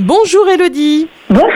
Bonjour Elodie Bonjour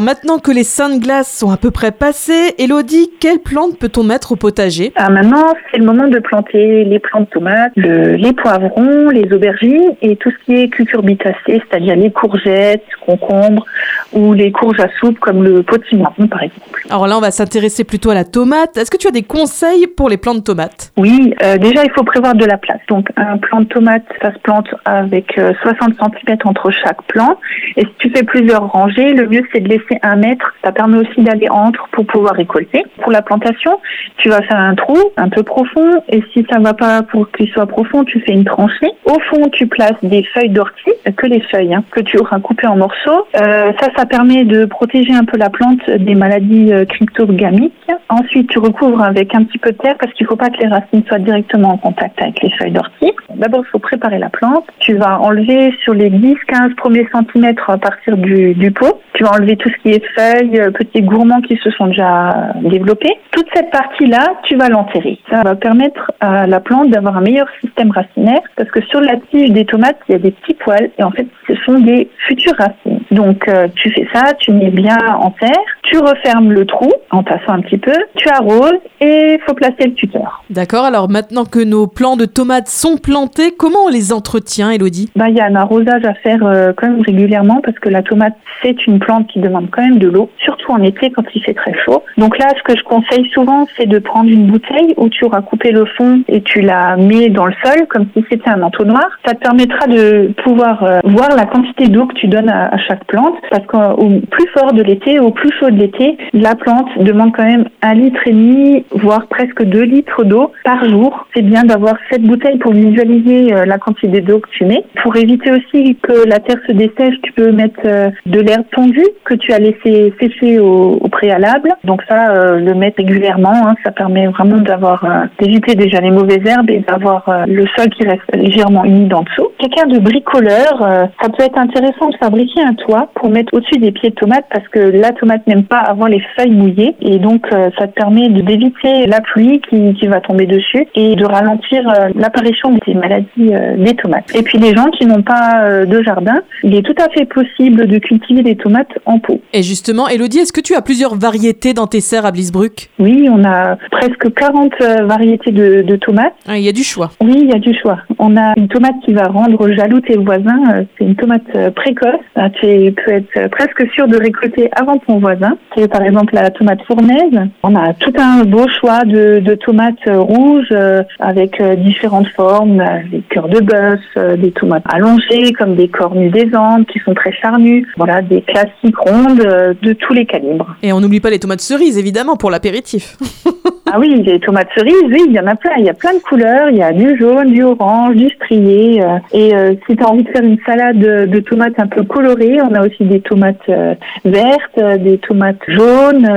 Maintenant que les seins de glace sont à peu près passés, Elodie, quelles plantes peut-on mettre au potager? Ah, Maintenant, c'est le moment de planter les plantes tomates, les poivrons, les aubergines et tout ce qui est cucurbitacées, c'est-à-dire les courgettes, concombres ou les courges à soupe comme le potimarron par exemple. Alors là, on va s'intéresser plutôt à la tomate. Est-ce que tu as des conseils pour les plantes de tomates? Oui, euh, déjà, il faut prévoir de la place. Donc, un plant de tomate, ça se plante avec 60 euh, cm entre chaque plant. Et tu fais plusieurs rangées, le mieux c'est de laisser un mètre. Ça permet aussi d'aller entre pour pouvoir récolter. Pour la plantation, tu vas faire un trou un peu profond et si ça ne va pas pour qu'il soit profond, tu fais une tranchée. Au fond, tu places des feuilles d'ortie, que les feuilles hein, que tu auras coupées en morceaux. Euh, ça, ça permet de protéger un peu la plante des maladies euh, cryptogamiques. Ensuite, tu recouvres avec un petit peu de terre parce qu'il ne faut pas que les racines soient directement en contact avec les feuilles d'ortie. D'abord, il faut préparer la plante. Tu vas enlever sur les 10-15 premiers centimètres à partir du, du pot. Tu vas enlever tout ce qui est feuilles, euh, petits gourmands qui se sont déjà développés. Toute cette partie-là, tu vas l'enterrer. Ça va permettre à la plante d'avoir un meilleur système racinaire parce que sur la tige des tomates, il y a des petits poils et en fait, ce sont des futures racines. Donc, euh, tu fais ça, tu mets bien en terre, tu refermes le trou en passant un petit peu, tu arroses et il faut placer le tuteur. D'accord, alors maintenant que nos plants de tomates sont plantés, comment on les entretient, Elodie? Bah, Il y a un arrosage à faire euh, quand même régulièrement parce que la tomate, c'est une plante qui demande quand même de l'eau, surtout en été quand il fait très chaud. Donc là, ce que je conseille souvent, c'est de prendre une bouteille où tu auras coupé le fond et tu la mets dans le sol comme si c'était un entonnoir. Ça te permettra de pouvoir euh, voir la quantité d'eau que tu donnes à, chaque plante parce qu'au plus fort de l'été, au plus chaud de l'été, la plante demande quand même un litre et demi, voire presque deux litres d'eau par jour. C'est bien d'avoir cette bouteille pour visualiser euh, la quantité d'eau que tu mets. Pour éviter aussi que la terre se dessèche, tu peux mettre euh, de l'herbe tondue que tu as laissé sécher au, préalable. Donc ça, euh, le mettre régulièrement, hein, ça permet vraiment d'avoir d'éviter déjà les mauvaises herbes et d'avoir le sol qui reste légèrement humide en dessous. Quelqu'un de bricoleur, ça peut être intéressant de fabriquer un toit pour mettre au-dessus des pieds de tomates parce que la tomate n'aime pas avoir les feuilles mouillées et donc ça te permet d'éviter la pluie qui, qui va tomber dessus et de ralentir l'apparition des maladies des tomates. Et puis les gens qui n'ont pas euh, de jardin, il est tout à fait possible de cultiver des tomates en pot. Et justement, Elodie, est-ce que tu as plusieurs variétés dans tes serres à Blisbruck Oui, on a presque 40 euh, variétés de, tomates. Ah, il y a du choix. Oui, il y a du choix. On a une tomate qui va rendre jaloux tes voisins. Euh, c'est une tomate précoce. Ah, tu peux être presque sûr de récolter avant ton voisin. C'est par exemple la tomate fournaise. On a tout un beau choix de, tomates rouges avec différentes formes, des cœurs de bœuf, des tomates allongées comme des cornues des Andes qui sont très charnues. Voilà, des classiques rondes euh, de tous les calibres. Et on n'oublie pas les tomates cerises évidemment pour l'apéritif. Ah oui, les tomates cerises, oui, il y en a plein. Il y a plein de couleurs. Il y a du jaune, du orange, du strié. Euh, et euh, si tu as envie de faire une salade de tomates un peu colorée, on a aussi des tomates euh, vertes, des tomates jaunes.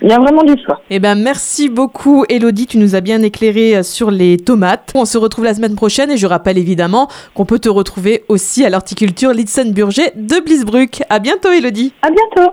il y a vraiment du choix. Eh ben, merci beaucoup, Elodie. Tu nous as bien éclairé sur les tomates. On se retrouve la semaine prochaine et je rappelle évidemment qu'on peut te retrouver aussi à l'horticulture Litsen-Burger de Blisbruck. À bientôt, Elodie. À bientôt.